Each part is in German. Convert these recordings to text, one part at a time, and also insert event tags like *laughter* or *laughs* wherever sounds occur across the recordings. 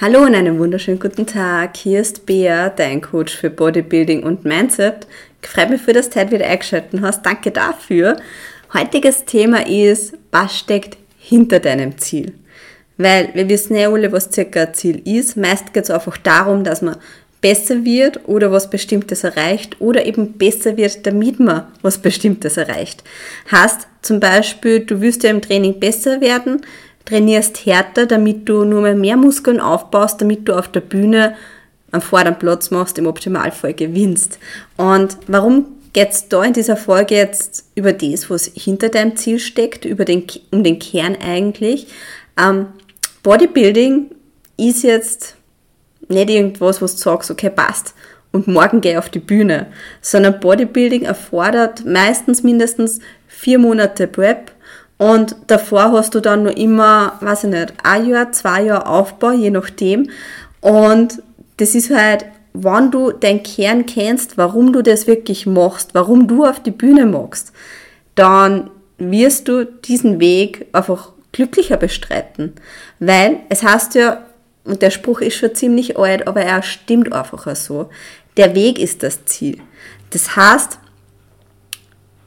Hallo und einen wunderschönen guten Tag. Hier ist Bea, dein Coach für Bodybuilding und Mindset. Freut mich für das Zeit wieder eingeschaltet hast. Danke dafür. Heutiges Thema ist, was steckt hinter deinem Ziel? Weil wir wissen ja alle, was circa ein Ziel ist. Meist geht es einfach darum, dass man besser wird oder was Bestimmtes erreicht oder eben besser wird, damit man was Bestimmtes erreicht. Heißt zum Beispiel, du willst ja im Training besser werden, trainierst härter, damit du nur mehr, mehr Muskeln aufbaust, damit du auf der Bühne am vorderen Platz machst, im Optimalfall gewinnst. Und warum geht es da in dieser Folge jetzt über das, was hinter deinem Ziel steckt, über den, um den Kern eigentlich? Ähm, Bodybuilding ist jetzt nicht irgendwas, was du sagst, okay, passt und morgen gehe ich auf die Bühne, sondern Bodybuilding erfordert meistens mindestens vier Monate Prep und davor hast du dann nur immer, weiß ich nicht, ein Jahr, zwei Jahre Aufbau, je nachdem. Und das ist halt, wann du deinen Kern kennst, warum du das wirklich machst, warum du auf die Bühne machst, dann wirst du diesen Weg einfach glücklicher bestreiten. Weil es heißt ja, und der Spruch ist schon ziemlich alt, aber er stimmt einfach so, der Weg ist das Ziel. Das heißt,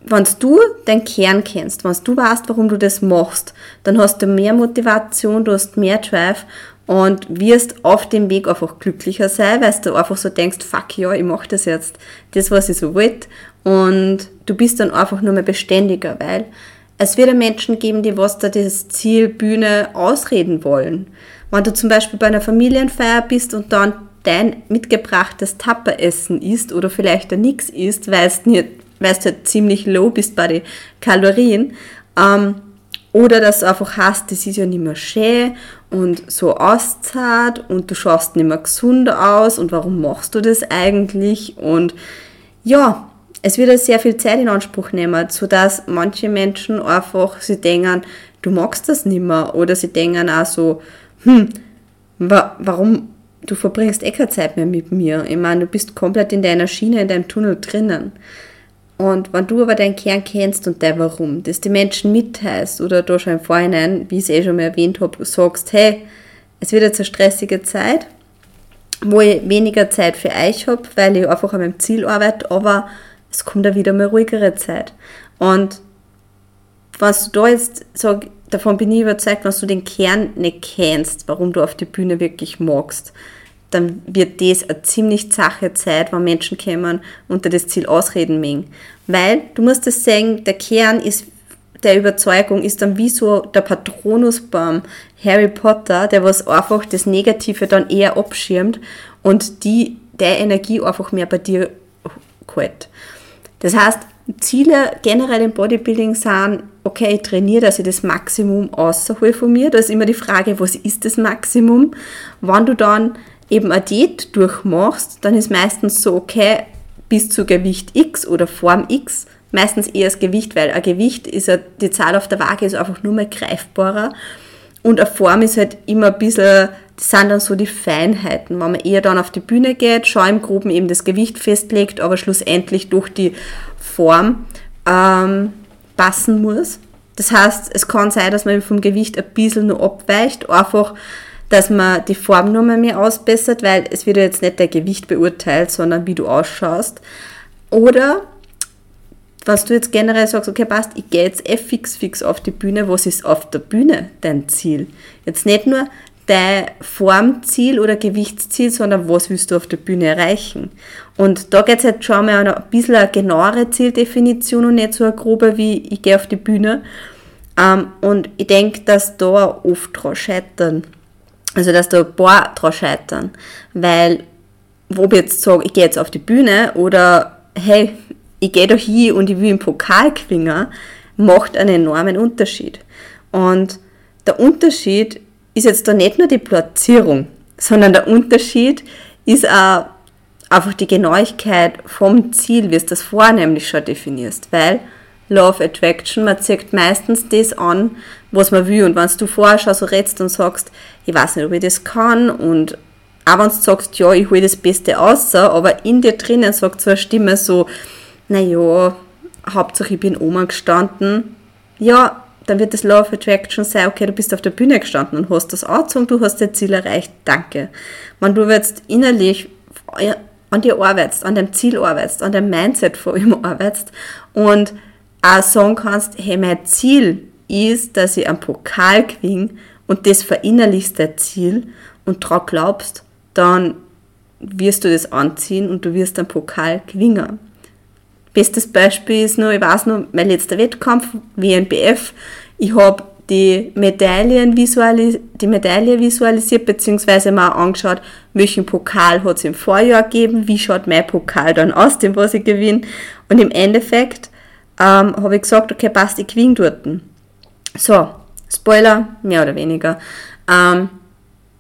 wenn du deinen Kern kennst, wenn du weißt, warum du das machst, dann hast du mehr Motivation, du hast mehr Drive und wirst auf dem Weg einfach glücklicher sein, weil du einfach so denkst, fuck ja, ich mache das jetzt, das, was ich so will und du bist dann einfach nur mehr beständiger, weil es wird Menschen geben, die was da das Ziel Bühne ausreden wollen. Wenn du zum Beispiel bei einer Familienfeier bist und dann dein mitgebrachtes Tapperessen isst oder vielleicht da nichts isst, weil es nicht weil du halt ziemlich low bist bei den Kalorien. Ähm, oder dass du einfach hast, das ist ja nicht mehr schön und so auszahlt und du schaust nicht mehr gesund aus und warum machst du das eigentlich? Und ja, es wird ja sehr viel Zeit in Anspruch nehmen, sodass manche Menschen einfach sie denken, du magst das nicht mehr oder sie denken auch so, hm, wa warum, du verbringst eh keine Zeit mehr mit mir. Ich meine, du bist komplett in deiner Schiene, in deinem Tunnel drinnen. Und wenn du aber deinen Kern kennst und dein Warum, das die Menschen mitteilst oder du schon im Vorhinein, wie ich es eh schon mal erwähnt habe, sagst, hey, es wird jetzt eine stressige Zeit, wo ich weniger Zeit für euch habe, weil ich einfach an meinem Ziel arbeite, aber es kommt da wieder mal ruhigere Zeit. Und was du da jetzt sag, davon bin ich überzeugt, wenn du den Kern nicht kennst, warum du auf die Bühne wirklich magst, dann wird das eine ziemlich zache Zeit, wenn Menschen kommen unter das Ziel ausreden mögen. Weil, du musst das sagen, der Kern ist der Überzeugung ist dann wie so der Patronus beim Harry Potter, der was einfach das Negative dann eher abschirmt und die, der Energie einfach mehr bei dir hält. Das heißt, Ziele generell im Bodybuilding sind, okay, ich trainiere, dass ich das Maximum außerhole von mir. Da ist immer die Frage, was ist das Maximum? Wann du dann eben eine Diät durchmachst, dann ist meistens so, okay, bis zu Gewicht X oder Form X, meistens eher das Gewicht, weil ein Gewicht ist ja, die Zahl auf der Waage ist einfach nur mehr greifbarer und eine Form ist halt immer ein bisschen, das sind dann so die Feinheiten, wenn man eher dann auf die Bühne geht, schau im Groben eben das Gewicht festlegt, aber schlussendlich durch die Form ähm, passen muss. Das heißt, es kann sein, dass man vom Gewicht ein bisschen nur abweicht, einfach dass man die Form nur mal mehr ausbessert, weil es wird ja jetzt nicht der Gewicht beurteilt, sondern wie du ausschaust. Oder was du jetzt generell sagst, okay, passt, ich gehe jetzt eh fix, fix auf die Bühne, was ist auf der Bühne dein Ziel? Jetzt nicht nur dein Formziel oder Gewichtsziel, sondern was willst du auf der Bühne erreichen? Und da geht es halt schon mal ein bisschen eine genauere Zieldefinition und nicht so eine grobe wie ich gehe auf die Bühne. Ähm, und ich denke, dass da oft dran scheitern also, dass da ein paar dran scheitern. Weil, wo ich jetzt sage, ich gehe jetzt auf die Bühne oder hey, ich gehe doch hier und ich will einen Pokal gewinnen, macht einen enormen Unterschied. Und der Unterschied ist jetzt da nicht nur die Platzierung, sondern der Unterschied ist auch einfach die Genauigkeit vom Ziel, wie du das vorher nämlich schon definierst. Weil Law of Attraction. Man zieht meistens das an, was man will. Und wenn du vorher schon so redst und sagst, ich weiß nicht, ob ich das kann und auch wenn du sagst, ja, ich hole das Beste aus, aber in dir drinnen sagt so eine Stimme so, naja, Hauptsache ich bin Oma gestanden. Ja, dann wird das Law of Attraction sein, okay, du bist auf der Bühne gestanden und hast das angezogen, du hast dein Ziel erreicht, danke. Wenn du jetzt innerlich an dir arbeitest, an deinem Ziel arbeitest, an deinem Mindset vor allem *laughs* arbeitest und auch sagen kannst, hey, mein Ziel ist, dass ich einen Pokal gewinne und das verinnerlichst dein Ziel und daran glaubst, dann wirst du das anziehen und du wirst einen Pokal gewinnen. Bestes Beispiel ist nur, ich weiß noch, mein letzter Wettkampf, WNBF, ich habe die Medaillen die Medaille visualisiert, beziehungsweise mal angeschaut, welchen Pokal hat es im Vorjahr gegeben, wie schaut mein Pokal dann aus, dem was ich gewinne. Und im Endeffekt ähm, habe ich gesagt, okay, passt, ich gewinne dort. So, Spoiler, mehr oder weniger. Ähm,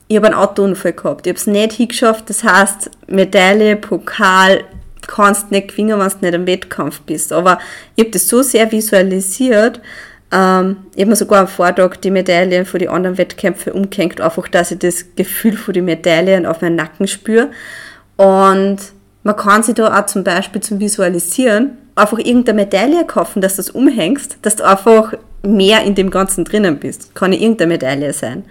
ich habe einen Autounfall gehabt. Ich habe es nicht hingeschafft. Das heißt, Medaille, Pokal, kannst nicht gewinnen, wenn du nicht im Wettkampf bist. Aber ich habe das so sehr visualisiert, ähm, ich habe mir sogar am Vortag die Medaillen für die anderen Wettkämpfe umgehängt, einfach, dass ich das Gefühl für die Medaillen auf meinen Nacken spüre. Und man kann sich da auch zum Beispiel zum Visualisieren einfach irgendeine Medaille kaufen, dass du das umhängst, dass du einfach mehr in dem Ganzen drinnen bist. Kann ja irgendeine Medaille sein.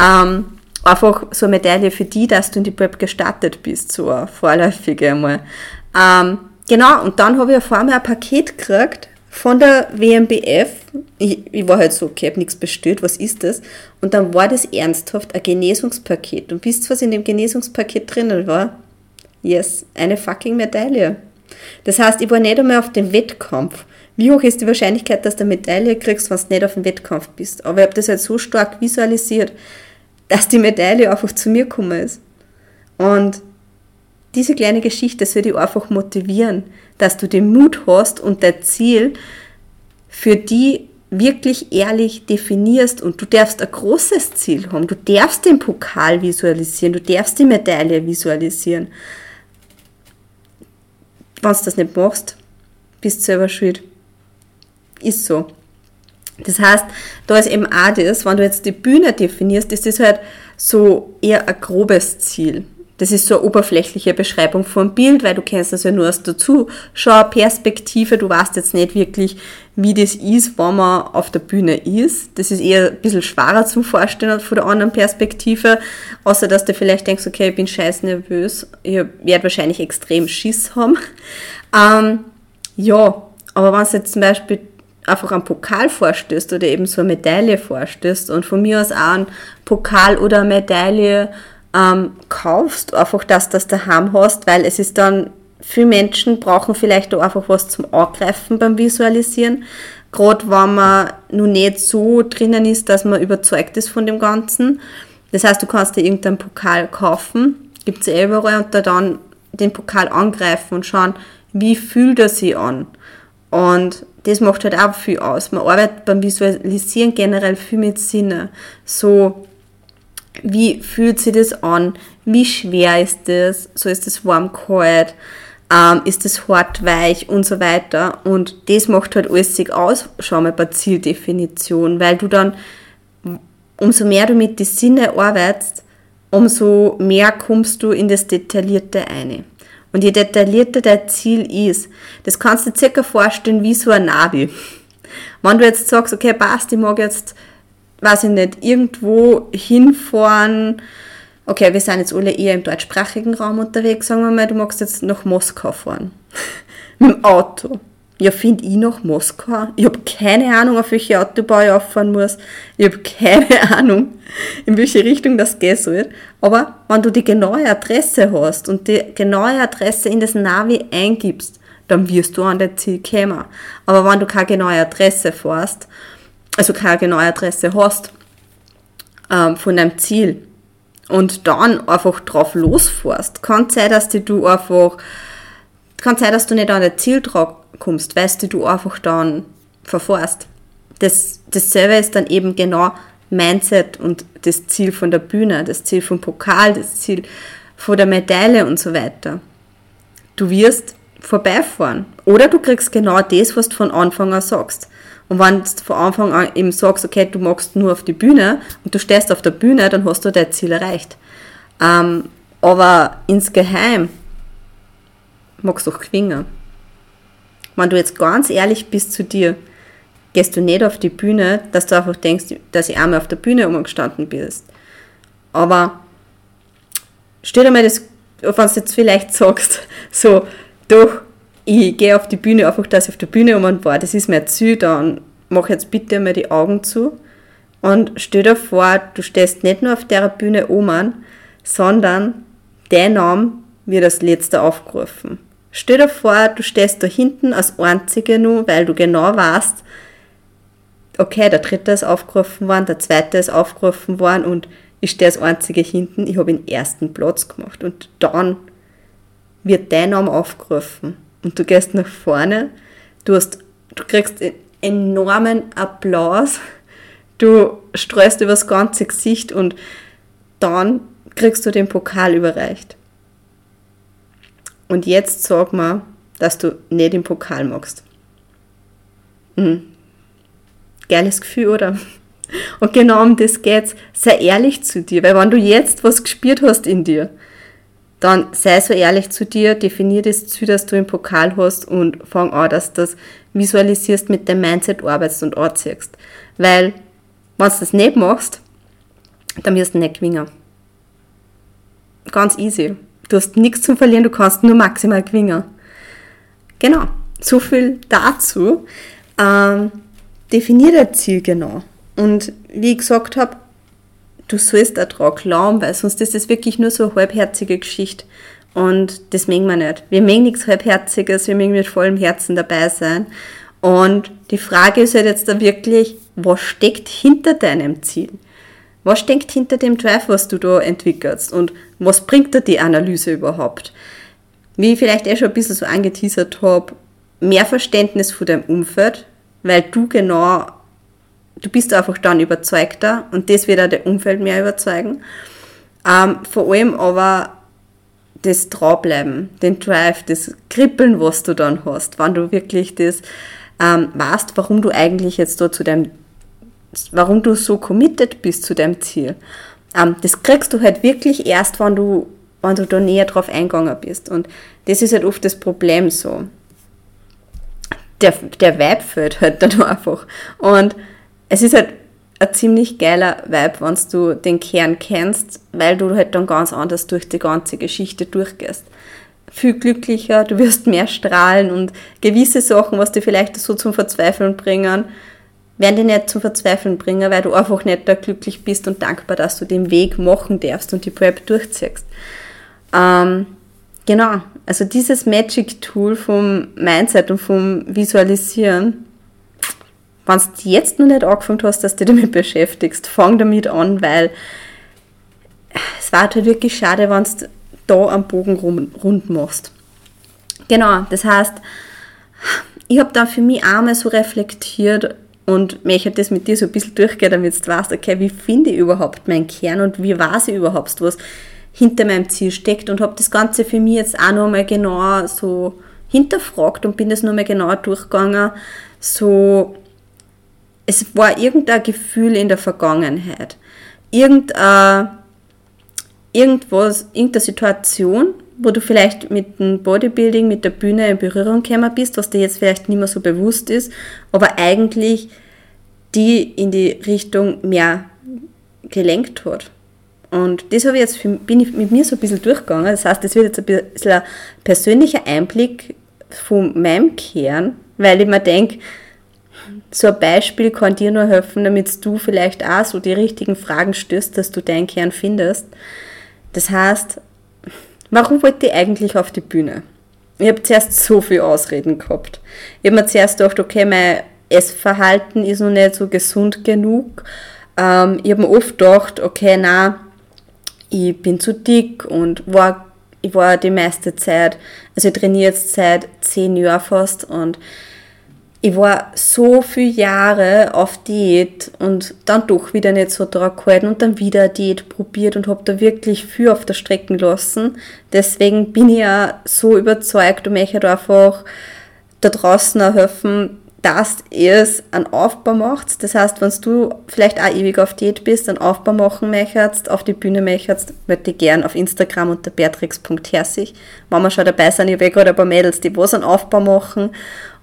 Ähm, einfach so eine Medaille für die, dass du in die Prep gestartet bist, so eine vorläufige einmal. Ähm, genau, und dann habe ich vor mir ein Paket gekriegt von der WMBF. Ich, ich war halt so, okay, habe nichts bestellt, was ist das? Und dann war das ernsthaft ein Genesungspaket. Und wisst ihr, was in dem Genesungspaket drinnen war? Yes, eine fucking Medaille. Das heißt, ich war nicht einmal auf dem Wettkampf. Wie hoch ist die Wahrscheinlichkeit, dass du eine Medaille kriegst, wenn du nicht auf dem Wettkampf bist? Aber ich habe das halt so stark visualisiert, dass die Medaille einfach zu mir gekommen ist. Und diese kleine Geschichte soll dich einfach motivieren, dass du den Mut hast und dein Ziel für die wirklich ehrlich definierst und du darfst ein großes Ziel haben. Du darfst den Pokal visualisieren, du darfst die Medaille visualisieren. Wenn du das nicht machst, bist du selber schuld. Ist so. Das heißt, da ist eben auch das, wenn du jetzt die Bühne definierst, ist das halt so eher ein grobes Ziel. Das ist so eine oberflächliche Beschreibung vom Bild, weil du kennst das ja nur aus der Zuschauerperspektive. Du weißt jetzt nicht wirklich, wie das ist, wenn man auf der Bühne ist. Das ist eher ein bisschen schwerer zum Vorstellen von der anderen Perspektive. Außer, dass du vielleicht denkst, okay, ich bin scheiß nervös. Ich werde wahrscheinlich extrem Schiss haben. Ähm, ja, aber wenn du jetzt zum Beispiel einfach einen Pokal vorstößt oder eben so eine Medaille vorstößt und von mir aus auch einen Pokal oder eine Medaille ähm, kaufst, einfach, dass du das daheim hast, weil es ist dann, viele Menschen brauchen vielleicht auch einfach was zum Angreifen beim Visualisieren, gerade wenn man noch nicht so drinnen ist, dass man überzeugt ist von dem Ganzen. Das heißt, du kannst dir irgendeinen Pokal kaufen, gibt es eh überall, und da dann den Pokal angreifen und schauen, wie fühlt er sich an. Und das macht halt auch viel aus. Man arbeitet beim Visualisieren generell viel mit Sinne. So, wie fühlt sich das an? Wie schwer ist das? So ist das warm, kalt? Ähm, ist das hart, weich und so weiter? Und das macht halt alles sich aus, schau mal bei Zieldefinition, weil du dann, umso mehr du mit den Sinne arbeitest, umso mehr kommst du in das Detaillierte ein. Und je detaillierter dein Ziel ist, das kannst du dir circa vorstellen wie so ein Navi. Wenn du jetzt sagst, okay, passt, ich mag jetzt, weiß ich nicht, irgendwo hinfahren, okay, wir sind jetzt alle eher im deutschsprachigen Raum unterwegs, sagen wir mal, du magst jetzt nach Moskau fahren. *laughs* Mit dem Auto. Ja, finde ich nach Moskau. Ich habe keine Ahnung, auf welche Autobahn ich auffahren muss. Ich habe keine *laughs* Ahnung, in welche Richtung das gehen soll. Aber wenn du die genaue Adresse hast und die genaue Adresse in das Navi eingibst, dann wirst du an dein Ziel kommen. Aber wenn du keine genaue Adresse fährst, also keine genaue Adresse hast ähm, von deinem Ziel und dann einfach drauf losfährst, kann sein, dass du einfach, kann sein, dass du nicht an dein Ziel drauf kommst, weißt du, du einfach dann verfährst. Das, dasselbe ist dann eben genau Mindset und das Ziel von der Bühne, das Ziel vom Pokal, das Ziel von der Medaille und so weiter. Du wirst vorbeifahren. Oder du kriegst genau das, was du von Anfang an sagst. Und wenn du von Anfang an eben sagst, okay, du magst nur auf die Bühne und du stehst auf der Bühne, dann hast du dein Ziel erreicht. Ähm, aber insgeheim magst du auch gewinnen wenn du jetzt ganz ehrlich bist zu dir, gehst du nicht auf die Bühne, dass du einfach denkst, dass ich einmal auf der Bühne umgestanden bist. Aber stell dir mal das, wenn du jetzt vielleicht sagst, *laughs* so, doch, ich gehe auf die Bühne, einfach, dass ich auf der Bühne um war, das ist mir zu, dann mach jetzt bitte mal die Augen zu und stell dir vor, du stehst nicht nur auf der Bühne um, sondern dein Name wird als letzter aufgerufen. Stell dir vor, du stehst da hinten als Einzige nur, weil du genau weißt, okay, der dritte ist aufgerufen worden, der zweite ist aufgerufen worden und ich stehe als Einzige hinten, ich habe den ersten Platz gemacht. Und dann wird dein Name aufgerufen und du gehst nach vorne, du, hast, du kriegst einen enormen Applaus, du streust übers ganze Gesicht und dann kriegst du den Pokal überreicht. Und jetzt sag mal, dass du nicht den Pokal magst. Mhm. Geiles Gefühl, oder? *laughs* Und genau um das geht's. Sei ehrlich zu dir, weil wenn du jetzt was gespürt hast in dir, dann sei so ehrlich zu dir, definier das Ziel, dass du im Pokal hast und fang an, dass du das visualisierst, mit dem Mindset arbeitest und anziehst. Weil, wenn du das nicht machst, dann wirst du nicht gewinnen. Ganz easy. Du hast nichts zum Verlieren, du kannst nur maximal gewinnen. Genau, so viel dazu. Ähm, definier dein Ziel genau. Und wie ich gesagt habe, du sollst daran glauben, weil sonst ist das wirklich nur so eine halbherzige Geschichte. Und das mögen wir nicht. Wir mögen nichts Halbherziges, wir mögen mit vollem Herzen dabei sein. Und die Frage ist halt jetzt da wirklich, was steckt hinter deinem Ziel? Was steckt hinter dem Drive, was du da entwickelst? Und was bringt dir die Analyse überhaupt? Wie ich vielleicht eh schon ein bisschen so angeteasert habe, mehr Verständnis von deinem Umfeld, weil du genau du bist einfach dann überzeugter und das wird auch der Umfeld mehr überzeugen. Ähm, vor allem aber das Dranbleiben, den Drive, das Kribbeln, was du dann hast, wenn du wirklich das ähm, weißt, warum du eigentlich jetzt da zu deinem, warum du so committed bist zu deinem Ziel. Ähm, das kriegst du halt wirklich erst, wenn du, wenn du da näher drauf eingegangen bist. Und das ist halt oft das Problem so. Der, der Vibe fehlt halt dann *laughs* einfach. Und es ist halt ein ziemlich geiler Vibe, wenn du den Kern kennst, weil du halt dann ganz anders durch die ganze Geschichte durchgehst. Viel glücklicher, du wirst mehr strahlen und gewisse Sachen, was dir vielleicht so zum Verzweifeln bringen, werden dich nicht zum Verzweifeln bringen, weil du einfach nicht da glücklich bist und dankbar, dass du den Weg machen darfst und die Prep durchziehst. Ähm, genau, also dieses Magic Tool vom Mindset und vom Visualisieren wenn du jetzt noch nicht angefangen hast, dass du dich damit beschäftigst, fang damit an, weil es war halt wirklich schade, wenn du da am Bogen rund machst. Genau, das heißt, ich habe dann für mich einmal so reflektiert und möchte das mit dir so ein bisschen durchgehen, damit du weißt, okay, wie finde ich überhaupt meinen Kern und wie weiß ich überhaupt, was hinter meinem Ziel steckt und habe das Ganze für mich jetzt auch nochmal genau so hinterfragt und bin das nochmal genauer durchgegangen, so es war irgendein Gefühl in der Vergangenheit, irgendein, irgendwas, irgendeine Situation, wo du vielleicht mit dem Bodybuilding, mit der Bühne in Berührung gekommen bist, was dir jetzt vielleicht nicht mehr so bewusst ist, aber eigentlich die in die Richtung mehr gelenkt hat. Und das habe ich jetzt für, bin ich mit mir so ein bisschen durchgegangen. Das heißt, das wird jetzt ein bisschen ein persönlicher Einblick von meinem Kern, weil ich mir denke, so ein Beispiel kann dir nur helfen, damit du vielleicht auch so die richtigen Fragen stößt, dass du deinen Kern findest. Das heißt, warum wollte ich eigentlich auf die Bühne? Ich habe zuerst so viel Ausreden gehabt. Ich habe mir zuerst gedacht, okay, mein Essverhalten ist noch nicht so gesund genug. Ähm, ich habe mir oft gedacht, okay, na, ich bin zu dick und war, ich war die meiste Zeit, also ich trainiere jetzt seit zehn Jahren fast und ich war so viele Jahre auf Diät und dann doch wieder nicht so dran gehalten und dann wieder Diät probiert und habe da wirklich viel auf der Strecke gelassen. Deswegen bin ich ja so überzeugt und möchte einfach da draußen auch helfen, dass ihr es einen Aufbau macht. Das heißt, wenn du vielleicht auch ewig auf Diät bist, einen Aufbau machen möchtest, auf die Bühne möchtest, würde ich gerne auf Instagram unter beatrix.herzig, wenn wir schon dabei sind, ich habe eh gerade ein paar Mädels, die was einen Aufbau machen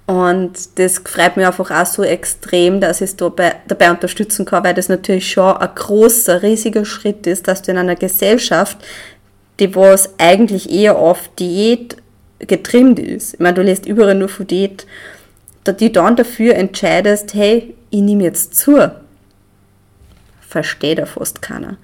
Und das freut mich einfach auch so extrem, dass ich es dabei, dabei unterstützen kann, weil das natürlich schon ein großer, riesiger Schritt ist, dass du in einer Gesellschaft, die was eigentlich eher auf Diät getrimmt ist, ich meine, du lässt überall nur von Diät, die dann dafür entscheidest, hey, ich nehme jetzt zu. Versteht ja fast keiner.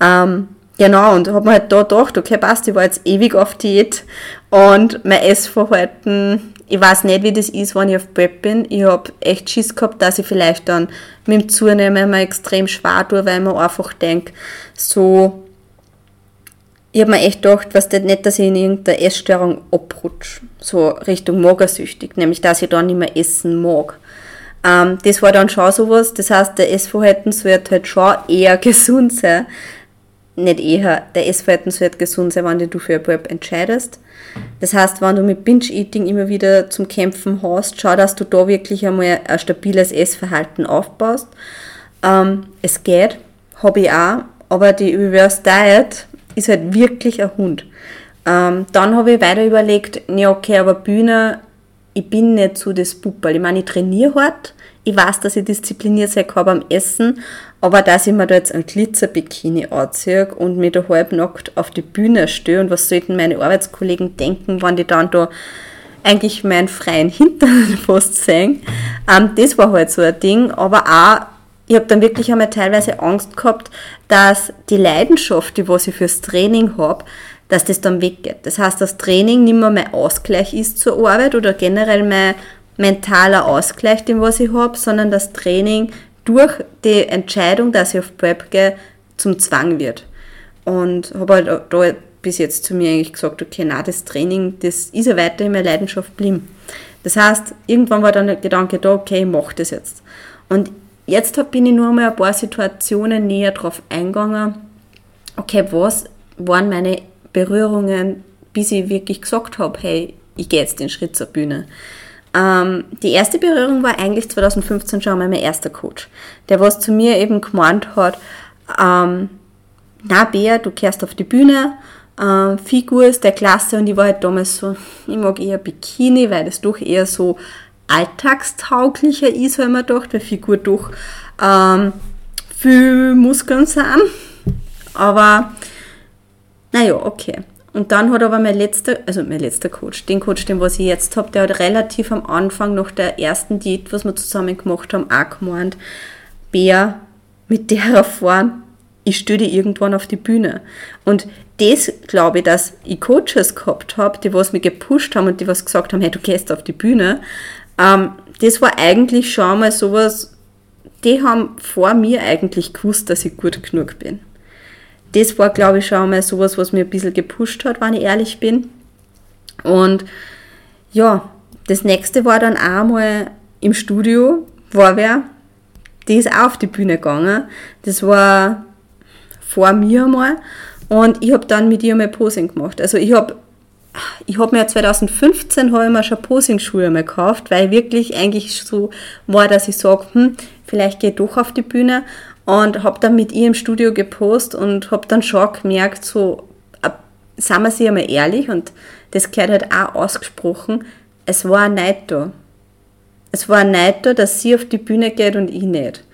Ähm, genau, und habe mir halt da gedacht, okay, passt, ich war jetzt ewig auf Diät und mein Essverhalten ich weiß nicht, wie das ist, wenn ich auf Prep bin. Ich habe echt Schiss gehabt, dass ich vielleicht dann mit dem Zunehmen mal extrem schwer tue, weil man einfach denkt, so, ich habe mir echt gedacht, was das nicht, dass ich in irgendeiner Essstörung abrutsche, so Richtung magersüchtig, nämlich dass ich dann nicht mehr essen mag. Ähm, das war dann schon sowas, das heißt, der Essverhalten sollte halt schon eher *laughs* gesund sein, nicht eher, der Essverhalten sollte gesund sein, wenn du für ein Prep entscheidest. Das heißt, wenn du mit Binge-Eating immer wieder zum Kämpfen hast, schau, dass du da wirklich einmal ein stabiles Essverhalten aufbaust. Ähm, es geht, habe ich auch, aber die Reverse Diet ist halt wirklich ein Hund. Ähm, dann habe ich weiter überlegt, ja okay, aber Bühne, ich bin nicht so das Puppel. Ich meine, ich trainiere hart, ich weiß, dass ich diszipliniert sein kann beim Essen, aber dass ich mir da jetzt ein Glitzerbikini anziehe und mich da halbnackt auf die Bühne stehe und was sollten meine Arbeitskollegen denken, wenn die dann da eigentlich meinen freien Hintern *laughs* fast sehen. Ähm, das war halt so ein Ding, aber auch, ich habe dann wirklich einmal teilweise Angst gehabt, dass die Leidenschaft, die was ich fürs Training habe, dass das dann weggeht. Das heißt, das Training nicht mehr mein Ausgleich ist zur Arbeit oder generell mein mentaler Ausgleich, den was ich habe, sondern das Training durch die Entscheidung, dass ich auf Prep gehe, zum Zwang wird. Und habe halt da bis jetzt zu mir eigentlich gesagt, okay, na das Training, das ist ja weiterhin meine Leidenschaft blieben. Das heißt, irgendwann war dann der Gedanke da, okay, ich mache das jetzt. Und jetzt bin ich nur mal ein paar Situationen näher drauf eingegangen, okay, was waren meine Berührungen, bis ich wirklich gesagt habe, hey, ich gehe jetzt den Schritt zur Bühne. Ähm, die erste Berührung war eigentlich 2015 schon mein erster Coach, der was zu mir eben gemeint hat, ähm, na Bea, du kehrst auf die Bühne, ähm, Figur ist der Klasse und ich war halt damals so, ich mag eher Bikini, weil das doch eher so alltagstauglicher ist, weil man gedacht, weil Figur doch ähm, viel Muskeln sind. Aber naja, okay. Und dann hat aber mein letzter, also mein letzter Coach, den Coach, den was ich jetzt habe, der hat relativ am Anfang nach der ersten Diät, was wir zusammen gemacht haben, auch gemeint, Bär, mit der *laughs* Form, ich stehe irgendwann auf die Bühne. Und das glaube ich, dass ich Coaches gehabt habe, die was mich gepusht haben und die was gesagt haben, hey, du gehst auf die Bühne, ähm, das war eigentlich schon mal sowas, die haben vor mir eigentlich gewusst, dass ich gut genug bin das war, glaube ich, schon mal sowas, was mir ein bisschen gepusht hat, wenn ich ehrlich bin. Und ja, das nächste war dann auch mal im Studio, war wer, die ist auch auf die Bühne gegangen. Das war vor mir mal. Und ich habe dann mit ihr mal Posing gemacht. Also ich habe ich habe mir 2015 habe ich mir schon Posing-Schuhe gekauft, weil wirklich eigentlich so war, dass ich sage, hm, vielleicht gehe ich doch auf die Bühne und habe dann mit ihr im Studio gepostet und habe dann schon gemerkt, so, sagen wir sie einmal ehrlich und das gehört halt auch ausgesprochen, es war ein Neid da. Es war ein Neid da, dass sie auf die Bühne geht und ich nicht.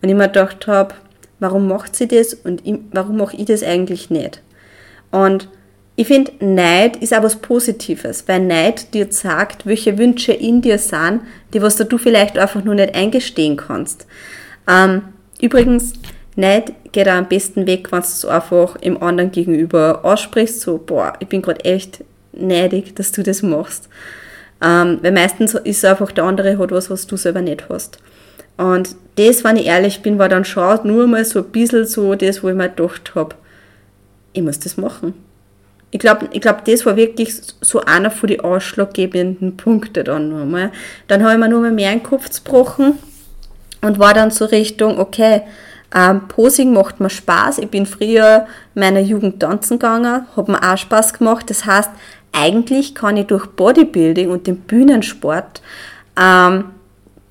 Und ich mir gedacht habe, warum macht sie das und ich, warum mache ich das eigentlich nicht? Und ich finde, Neid ist auch was Positives, weil Neid dir sagt, welche Wünsche in dir sind, die was du vielleicht einfach nur nicht eingestehen kannst. Ähm, Übrigens, Neid geht auch am besten weg, wenn du es einfach im anderen gegenüber aussprichst, so, boah, ich bin gerade echt neidig, dass du das machst. Ähm, weil meistens ist einfach der andere hat was, was du selber nicht hast. Und das, wenn ich ehrlich bin, war dann schon nur mal so ein bisschen so das, wo ich mir gedacht habe, ich muss das machen. Ich glaube, ich glaub, das war wirklich so einer von den ausschlaggebenden Punkten dann nochmal. Dann habe ich mir nur mal mehr den Kopf gebrochen und war dann so Richtung, okay, ähm, Posing macht mir Spaß. Ich bin früher meiner Jugend tanzen gegangen, hat mir auch Spaß gemacht. Das heißt, eigentlich kann ich durch Bodybuilding und den Bühnensport ähm,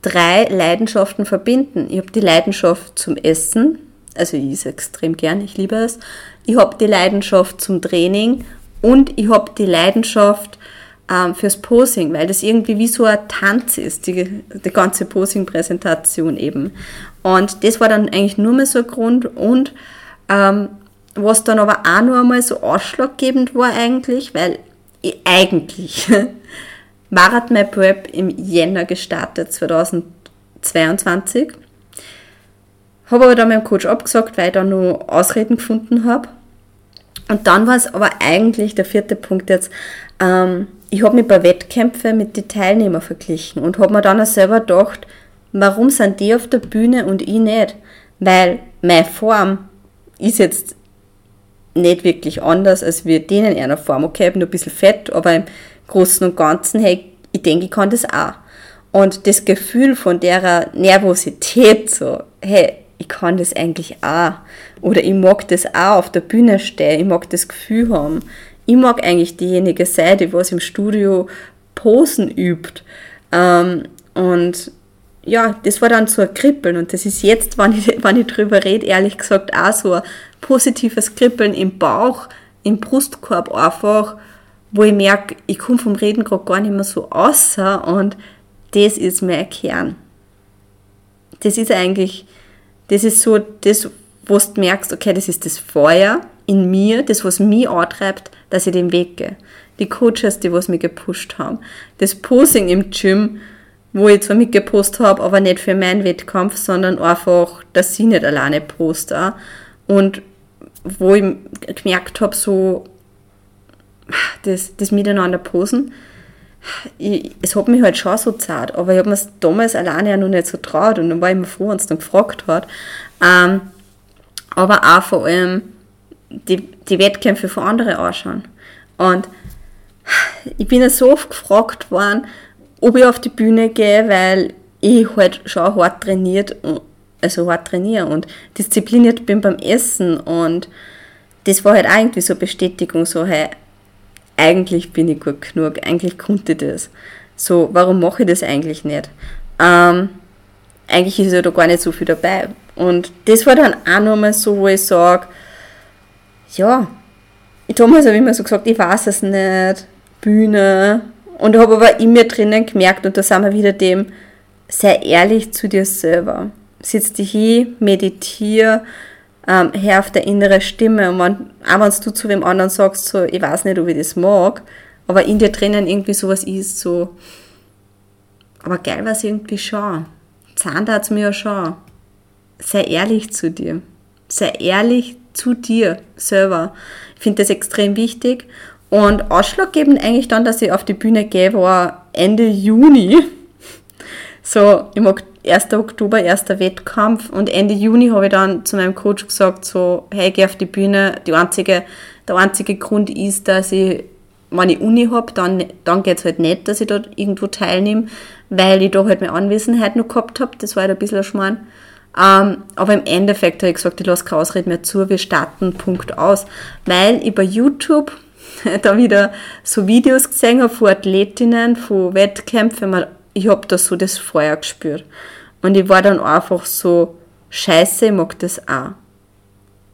drei Leidenschaften verbinden. Ich habe die Leidenschaft zum Essen, also ich esse extrem gern, ich liebe es. Ich habe die Leidenschaft zum Training und ich habe die Leidenschaft ähm, fürs Posing, weil das irgendwie wie so ein Tanz ist, die, die ganze Posing-Präsentation eben. Und das war dann eigentlich nur mal so ein Grund und ähm, was dann aber auch noch einmal so ausschlaggebend war eigentlich, weil ich eigentlich war hat mein Prep im Jänner gestartet, 2022. Habe aber dann meinem Coach abgesagt, weil ich da nur Ausreden gefunden habe. Und dann war es aber eigentlich der vierte Punkt jetzt, ähm, ich habe mich bei Wettkämpfen mit den Teilnehmern verglichen und habe mir dann auch selber gedacht, warum sind die auf der Bühne und ich nicht? Weil meine Form ist jetzt nicht wirklich anders als wir denen in einer Form. Okay, ich nur ein bisschen Fett, aber im Großen und Ganzen, hey, ich denke, ich kann das auch. Und das Gefühl von der Nervosität, so, hey, ich kann das eigentlich auch. Oder ich mag das auch auf der Bühne stehen, ich mag das Gefühl haben. Ich mag eigentlich diejenige sein, die was im Studio Posen übt. Ähm, und ja, das war dann so ein Kribbeln und das ist jetzt, wenn ich, wenn ich drüber rede, ehrlich gesagt auch so ein positives Kribbeln im Bauch, im Brustkorb einfach, wo ich merke, ich komme vom Reden gerade gar nicht mehr so außer und das ist mein Kern. Das ist eigentlich, das ist so das, wo du merkst, okay, das ist das Feuer in mir, das, was mich antreibt, dass ich den Weg gehe. Die Coaches, die was mich gepusht haben. Das Posing im Gym, wo ich zwar mitgepostet habe, aber nicht für meinen Wettkampf, sondern einfach, dass ich nicht alleine poste. Und wo ich gemerkt habe, so das, das Miteinander posen, ich, es hat mich halt schon so zart, aber ich habe mir es damals alleine ja noch nicht so traut und dann war ich immer froh, wenn es dann gefragt hat. Ähm, aber auch vor allem die, die Wettkämpfe von anderen anschauen. Und ich bin ja so oft gefragt worden, ob ich auf die Bühne gehe, weil ich halt schon hart trainiert, also hart trainiere und diszipliniert bin beim Essen und das war halt irgendwie so Bestätigung, so hey, eigentlich bin ich gut genug, eigentlich konnte ich das. So, warum mache ich das eigentlich nicht? Ähm, eigentlich ist ja da gar nicht so viel dabei. Und das war dann auch nochmal so, wo ich sage, ja, ich damals habe immer so gesagt, ich weiß es nicht, Bühne. Und habe aber in mir drinnen gemerkt, und da sind wir wieder dem, sei ehrlich zu dir selber. Sitz dich hin, meditiere, ähm, hör auf der innere Stimme. Und wenn, auch wenn du zu wem anderen sagst, so, ich weiß nicht, ob ich das mag, aber in dir drinnen irgendwie sowas ist, so, aber geil war es irgendwie schon. Zahn es mir ja schon. Sei ehrlich zu dir. Sei ehrlich zu dir selber. Ich finde das extrem wichtig. Und ausschlaggebend eigentlich dann, dass ich auf die Bühne gehe, war Ende Juni. So im 1. Oktober, erster Wettkampf. Und Ende Juni habe ich dann zu meinem Coach gesagt, so, hey, geh auf die Bühne. Die einzige, der einzige Grund ist, dass ich, ich Uni habe, dann, dann geht es halt nicht, dass ich dort irgendwo teilnehme, weil ich da halt meine Anwesenheit noch gehabt habe. Das war halt ein bisschen ein Schmarrn. Ähm, aber im Endeffekt habe ich gesagt, ich lasse keine Ausrede mehr zu, wir starten Punkt aus. Weil ich bei YouTube *laughs* da wieder so Videos gesehen habe von Athletinnen, von Wettkämpfen, ich habe da so das Feuer gespürt. Und ich war dann einfach so, scheiße, ich mag das auch.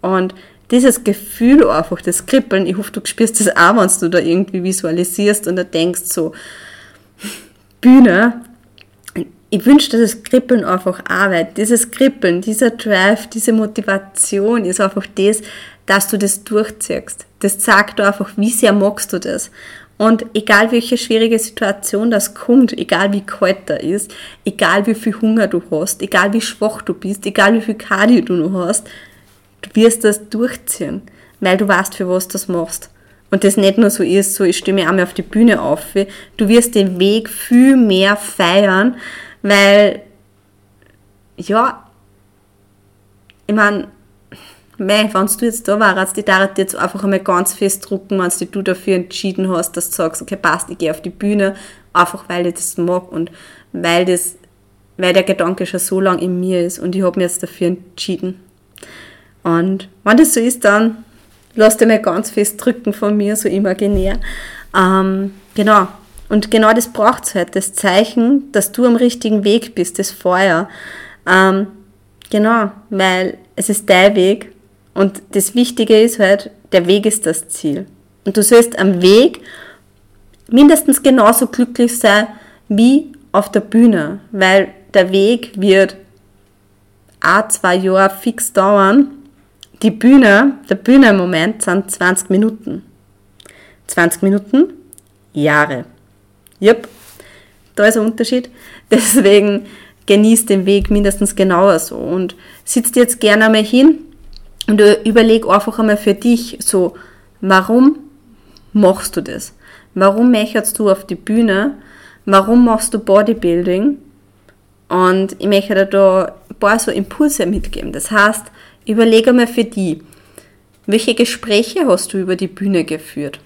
Und dieses Gefühl einfach, das Kribbeln, ich hoffe, du spürst das auch, wenn du da irgendwie visualisierst und da denkst so, *laughs* Bühne, ich wünschte, das Kribbeln einfach Arbeit. Dieses Kribbeln, dieser Drive, diese Motivation ist einfach das, dass du das durchziehst. Das sagt du einfach, wie sehr magst du das. Und egal welche schwierige Situation das kommt, egal wie kalt da ist, egal wie viel Hunger du hast, egal wie schwach du bist, egal wie viel Cardio du noch hast, du wirst das durchziehen, weil du weißt, für was du das machst. Und das nicht nur so ist, so ich stimme einmal auf die Bühne auf, du wirst den Weg viel mehr feiern, weil, ja, ich meine, wenn du jetzt da warst, die darf jetzt einfach einmal ganz fest drucken, wenn du dafür entschieden hast, dass du sagst, okay, passt, ich gehe auf die Bühne, einfach weil ich das mag und weil das, weil der Gedanke schon so lange in mir ist und ich habe mich jetzt dafür entschieden. Und wenn das so ist, dann lass dir mal ganz fest drücken von mir, so imaginär. Ähm, genau, und genau das braucht es halt, das Zeichen, dass du am richtigen Weg bist, das Feuer. Ähm, genau, weil es ist dein Weg und das Wichtige ist halt, der Weg ist das Ziel. Und du sollst am Weg mindestens genauso glücklich sein wie auf der Bühne, weil der Weg wird a zwei Jahre fix dauern. Die Bühne, der Bühnenmoment sind 20 Minuten. 20 Minuten, Jahre. Yep, da ist ein Unterschied. *laughs* Deswegen genießt den Weg mindestens genauer so und sitzt jetzt gerne einmal hin und überleg einfach einmal für dich so, warum machst du das? Warum möchtest du auf die Bühne? Warum machst du Bodybuilding? Und ich möchte dir da ein paar so Impulse mitgeben. Das heißt, überlege mal für die, welche Gespräche hast du über die Bühne geführt?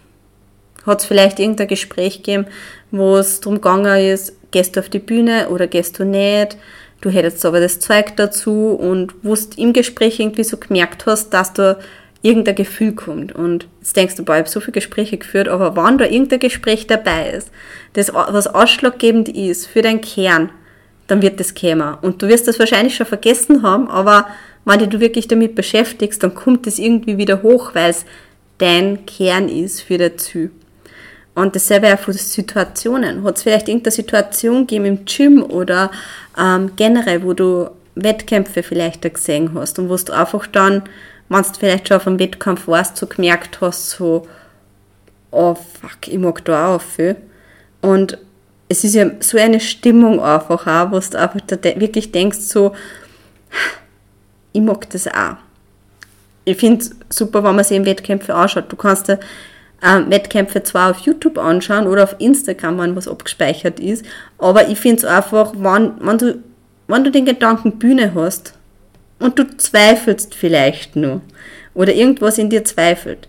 Hat es vielleicht irgendein Gespräch gegeben, wo es darum gegangen ist, gehst du auf die Bühne oder gehst du nicht? Du hättest aber das Zeug dazu und wo du im Gespräch irgendwie so gemerkt hast, dass da irgendein Gefühl kommt. Und jetzt denkst du, boah, ich habe so viele Gespräche geführt, aber wann da irgendein Gespräch dabei ist, das was ausschlaggebend ist für deinen Kern, dann wird das kämen. Und du wirst das wahrscheinlich schon vergessen haben, aber wenn du wirklich damit beschäftigst, dann kommt es irgendwie wieder hoch, weil es dein Kern ist für das Ziel. Und dasselbe auch von Situationen. Hat es vielleicht irgendeine Situation gegeben im Gym oder ähm, generell, wo du Wettkämpfe vielleicht gesehen hast und wo du einfach dann, wenn du vielleicht schon auf einem Wettkampf warst, so gemerkt hast, so, oh fuck, ich mag da auch viel. Und es ist ja so eine Stimmung einfach auch, wo du einfach wirklich denkst, so, ich mag das auch. Ich finde es super, wenn man sich in Wettkämpfe anschaut. Du kannst dir ähm, Wettkämpfe zwar auf YouTube anschauen oder auf Instagram, wenn was abgespeichert ist, aber ich finde es einfach, wenn, wenn, du, wenn du den Gedanken Bühne hast und du zweifelst vielleicht nur oder irgendwas in dir zweifelt,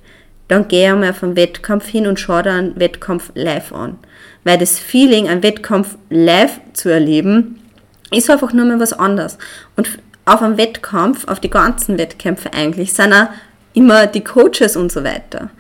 dann geh einmal vom Wettkampf hin und schau dir einen Wettkampf live an weil das Feeling, einen Wettkampf live zu erleben, ist einfach nur mal was anderes. Und auf einem Wettkampf, auf die ganzen Wettkämpfe eigentlich, sind auch immer die Coaches und so weiter.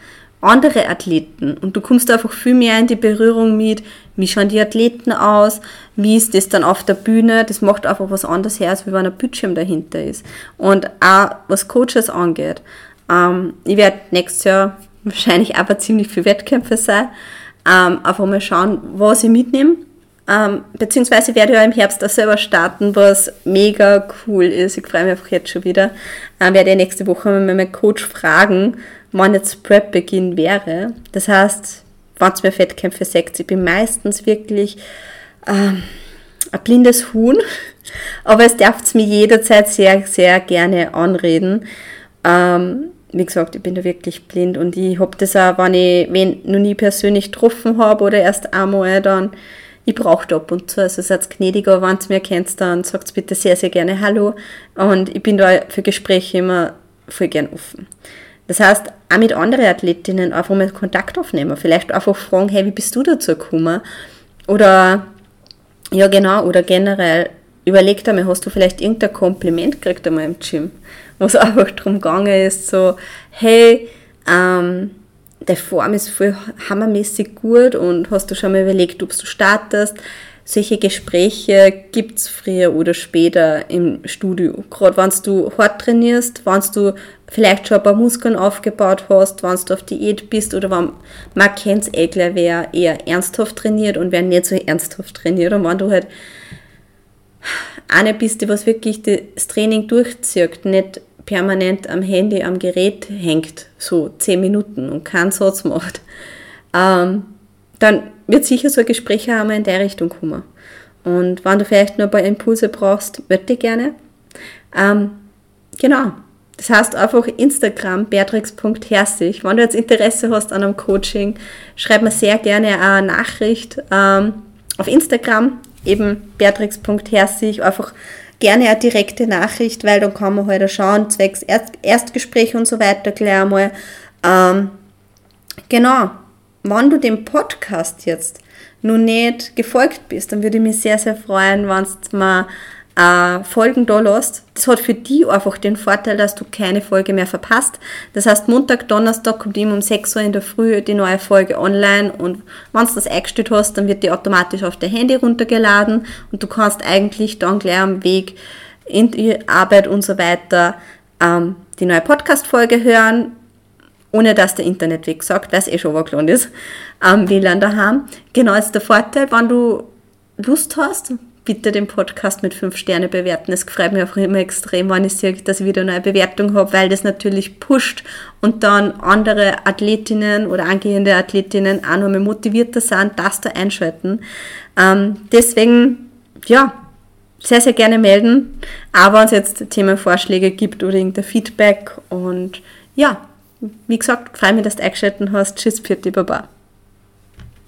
Andere Athleten. Und du kommst einfach viel mehr in die Berührung mit, wie schauen die Athleten aus, wie ist das dann auf der Bühne. Das macht einfach was anderes her, als wenn ein Bildschirm dahinter ist. Und auch was Coaches angeht. Ähm, ich werde nächstes Jahr *laughs* wahrscheinlich aber ziemlich viele Wettkämpfe sein. Ähm, einfach mal schauen, was ich mitnehme. Ähm, beziehungsweise werde ich auch im Herbst auch selber starten, was mega cool ist. Ich freue mich einfach jetzt schon wieder. Ähm, werde ich nächste Woche mal meinen Coach fragen, wann jetzt Prep-Beginn wäre. Das heißt, wenn es mir Fettkämpfe sagt, ich bin meistens wirklich ähm, ein blindes Huhn, *laughs* aber es darf es mir jederzeit sehr, sehr gerne anreden. Ähm, wie gesagt, ich bin da wirklich blind und ich habe das auch, wenn ich wen noch nie persönlich getroffen habe oder erst einmal, dann ich brauche ab und zu. Also seid gnädiger, wenn ihr mir kennt, dann sagt bitte sehr, sehr gerne Hallo. Und ich bin da für Gespräche immer voll gern offen. Das heißt, auch mit anderen Athletinnen einfach mal Kontakt aufnehmen. Vielleicht einfach fragen, hey, wie bist du dazu gekommen? Oder, ja genau, oder generell, überleg dir mal, hast du vielleicht irgendein Kompliment gekriegt einmal im Gym? wo es *laughs* einfach darum gegangen ist, so, hey, ähm, der Form ist voll hammermäßig gut und hast du schon mal überlegt, ob du startest? Solche Gespräche gibt es früher oder später im Studio. Gerade wenn du hart trainierst, wenn du vielleicht schon ein paar Muskeln aufgebaut hast, wenn du auf Diät bist oder wenn man kennt es eh gleich, wer eher ernsthaft trainiert und wer nicht so ernsthaft trainiert. Und wenn du halt eine bist, die was wirklich das Training durchzieht, nicht permanent am Handy, am Gerät hängt, so zehn Minuten und keinen Satz macht, ähm, dann wird sicher so ein Gespräch auch einmal in der Richtung kommen. Und wenn du vielleicht nur ein paar Impulse brauchst, möchte ich gerne. Ähm, genau. Das heißt einfach Instagram, beatrix.herzig. Wenn du jetzt Interesse hast an einem Coaching, schreib mir sehr gerne eine Nachricht ähm, auf Instagram, eben beatrix.herzig, einfach gerne eine direkte Nachricht, weil dann kann man halt auch schauen, zwecks Erst Erstgespräch und so weiter gleich einmal. Ähm, genau, wenn du dem Podcast jetzt noch nicht gefolgt bist, dann würde ich mich sehr, sehr freuen, wenn du mal äh, Folgen da lässt. Das hat für die einfach den Vorteil, dass du keine Folge mehr verpasst. Das heißt, Montag, Donnerstag kommt immer um 6 Uhr in der Früh die neue Folge online und wenn du das eingestellt hast, dann wird die automatisch auf dein Handy runtergeladen und du kannst eigentlich dann gleich am Weg in die Arbeit und so weiter ähm, die neue Podcast-Folge hören ohne dass der Internetweg sagt, dass eh schon overgelohnt ist, am WLAN daheim. Genau ist der Vorteil, wenn du Lust hast, bitte den Podcast mit fünf Sterne bewerten. Es freut mich auch immer extrem, wenn ich sehe, dass ich wieder eine neue Bewertung habe, weil das natürlich pusht und dann andere Athletinnen oder angehende Athletinnen auch nochmal motivierter sind, das da einschalten. Ähm, deswegen, ja, sehr, sehr gerne melden, aber wenn es jetzt Themenvorschläge gibt oder irgendein Feedback und ja, wie gesagt, freue mich, dass du eingeschaltet hast. Tschüss, Pfiat, Baba.